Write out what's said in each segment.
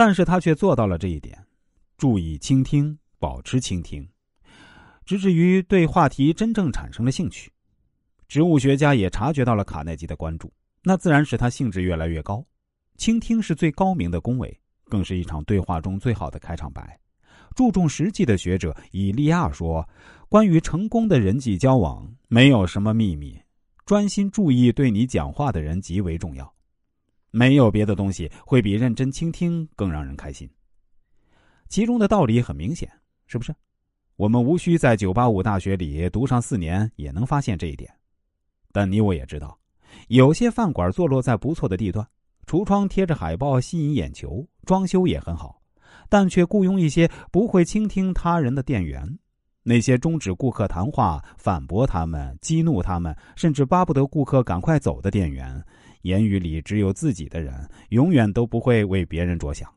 但是他却做到了这一点：注意倾听，保持倾听，直至于对话题真正产生了兴趣。植物学家也察觉到了卡耐基的关注，那自然使他兴致越来越高。倾听是最高明的恭维，更是一场对话中最好的开场白。注重实际的学者以利亚说：“关于成功的人际交往，没有什么秘密，专心注意对你讲话的人极为重要。没有别的东西会比认真倾听更让人开心。”其中的道理很明显，是不是？我们无需在985大学里读上四年，也能发现这一点。但你我也知道，有些饭馆坐落在不错的地段，橱窗贴着海报吸引眼球，装修也很好，但却雇佣一些不会倾听他人的店员。那些终止顾客谈话、反驳他们、激怒他们，甚至巴不得顾客赶快走的店员，言语里只有自己的人，永远都不会为别人着想。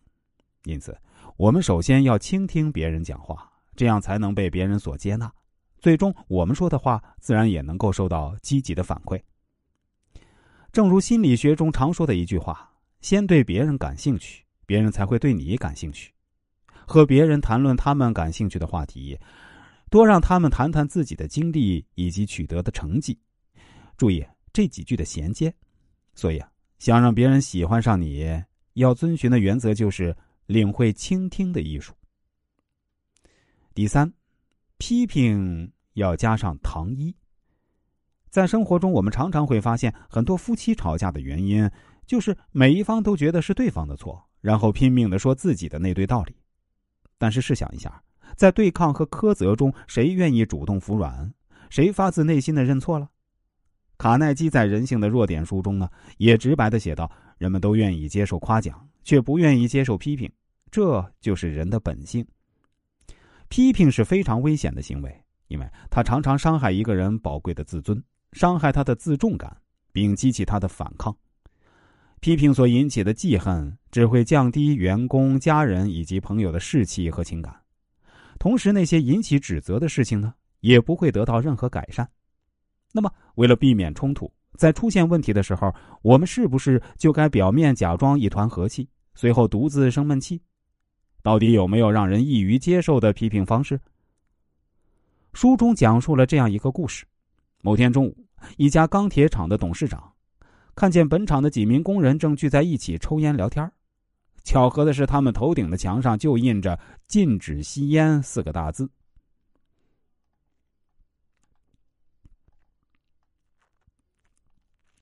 因此，我们首先要倾听别人讲话，这样才能被别人所接纳。最终，我们说的话自然也能够受到积极的反馈。正如心理学中常说的一句话：“先对别人感兴趣，别人才会对你感兴趣。”和别人谈论他们感兴趣的话题，多让他们谈谈自己的经历以及取得的成绩。注意这几句的衔接。所以啊，想让别人喜欢上你，要遵循的原则就是领会倾听的艺术。第三。批评要加上糖衣。在生活中，我们常常会发现，很多夫妻吵架的原因就是每一方都觉得是对方的错，然后拼命的说自己的那堆道理。但是试想一下，在对抗和苛责中，谁愿意主动服软？谁发自内心的认错了？卡耐基在《人性的弱点》书中呢，也直白的写道：人们都愿意接受夸奖，却不愿意接受批评，这就是人的本性。批评是非常危险的行为，因为它常常伤害一个人宝贵的自尊，伤害他的自重感，并激起他的反抗。批评所引起的记恨只会降低员工、家人以及朋友的士气和情感，同时那些引起指责的事情呢，也不会得到任何改善。那么，为了避免冲突，在出现问题的时候，我们是不是就该表面假装一团和气，随后独自生闷气？到底有没有让人易于接受的批评方式？书中讲述了这样一个故事：某天中午，一家钢铁厂的董事长看见本厂的几名工人正聚在一起抽烟聊天巧合的是，他们头顶的墙上就印着“禁止吸烟”四个大字。